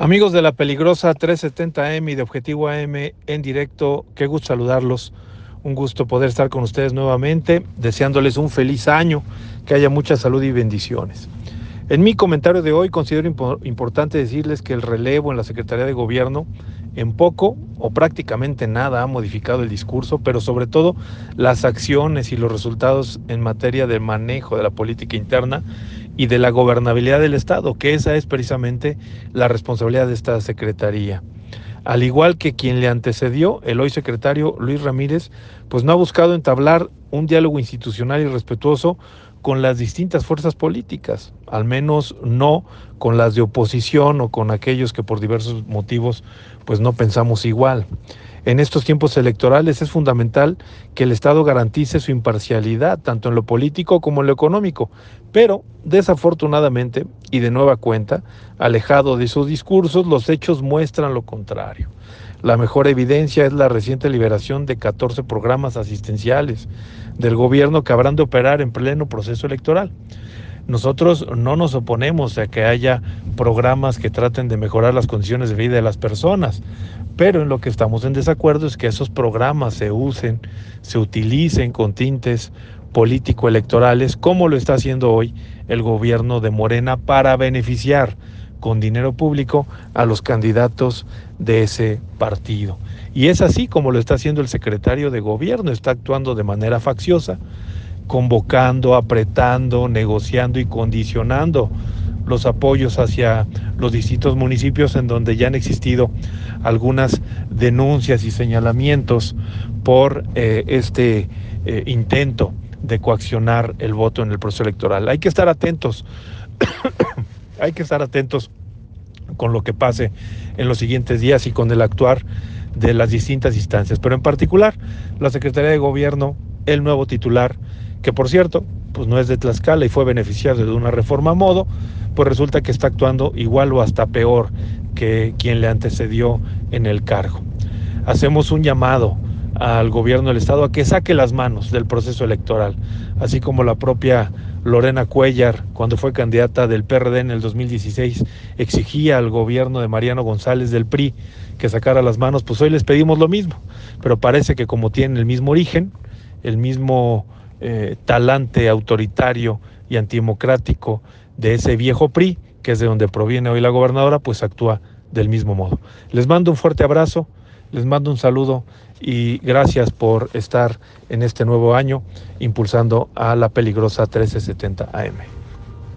Amigos de la peligrosa 370M y de Objetivo AM en directo, qué gusto saludarlos. Un gusto poder estar con ustedes nuevamente, deseándoles un feliz año, que haya mucha salud y bendiciones. En mi comentario de hoy considero importante decirles que el relevo en la Secretaría de Gobierno en poco o prácticamente nada ha modificado el discurso, pero sobre todo las acciones y los resultados en materia de manejo de la política interna y de la gobernabilidad del Estado, que esa es precisamente la responsabilidad de esta Secretaría. Al igual que quien le antecedió, el hoy secretario Luis Ramírez, pues no ha buscado entablar un diálogo institucional y respetuoso con las distintas fuerzas políticas, al menos no con las de oposición o con aquellos que por diversos motivos pues no pensamos igual. En estos tiempos electorales es fundamental que el Estado garantice su imparcialidad, tanto en lo político como en lo económico, pero desafortunadamente y de nueva cuenta, alejado de sus discursos, los hechos muestran lo contrario. La mejor evidencia es la reciente liberación de 14 programas asistenciales del gobierno que habrán de operar en pleno proceso electoral. Nosotros no nos oponemos a que haya programas que traten de mejorar las condiciones de vida de las personas, pero en lo que estamos en desacuerdo es que esos programas se usen, se utilicen con tintes político-electorales, como lo está haciendo hoy el gobierno de Morena para beneficiar con dinero público a los candidatos de ese partido. Y es así como lo está haciendo el secretario de gobierno, está actuando de manera facciosa, convocando, apretando, negociando y condicionando los apoyos hacia los distintos municipios en donde ya han existido algunas denuncias y señalamientos por eh, este eh, intento de coaccionar el voto en el proceso electoral. Hay que estar atentos, hay que estar atentos con lo que pase en los siguientes días y con el actuar de las distintas instancias, pero en particular la Secretaría de Gobierno, el nuevo titular, que por cierto, pues no es de Tlaxcala y fue beneficiario de una reforma a modo, pues resulta que está actuando igual o hasta peor que quien le antecedió en el cargo. Hacemos un llamado al gobierno del Estado a que saque las manos del proceso electoral, así como la propia Lorena Cuellar, cuando fue candidata del PRD en el 2016, exigía al gobierno de Mariano González del PRI que sacara las manos, pues hoy les pedimos lo mismo, pero parece que como tienen el mismo origen, el mismo eh, talante autoritario y antidemocrático de ese viejo PRI, que es de donde proviene hoy la gobernadora, pues actúa del mismo modo. Les mando un fuerte abrazo, les mando un saludo y gracias por estar en este nuevo año impulsando a la peligrosa 1370 AM.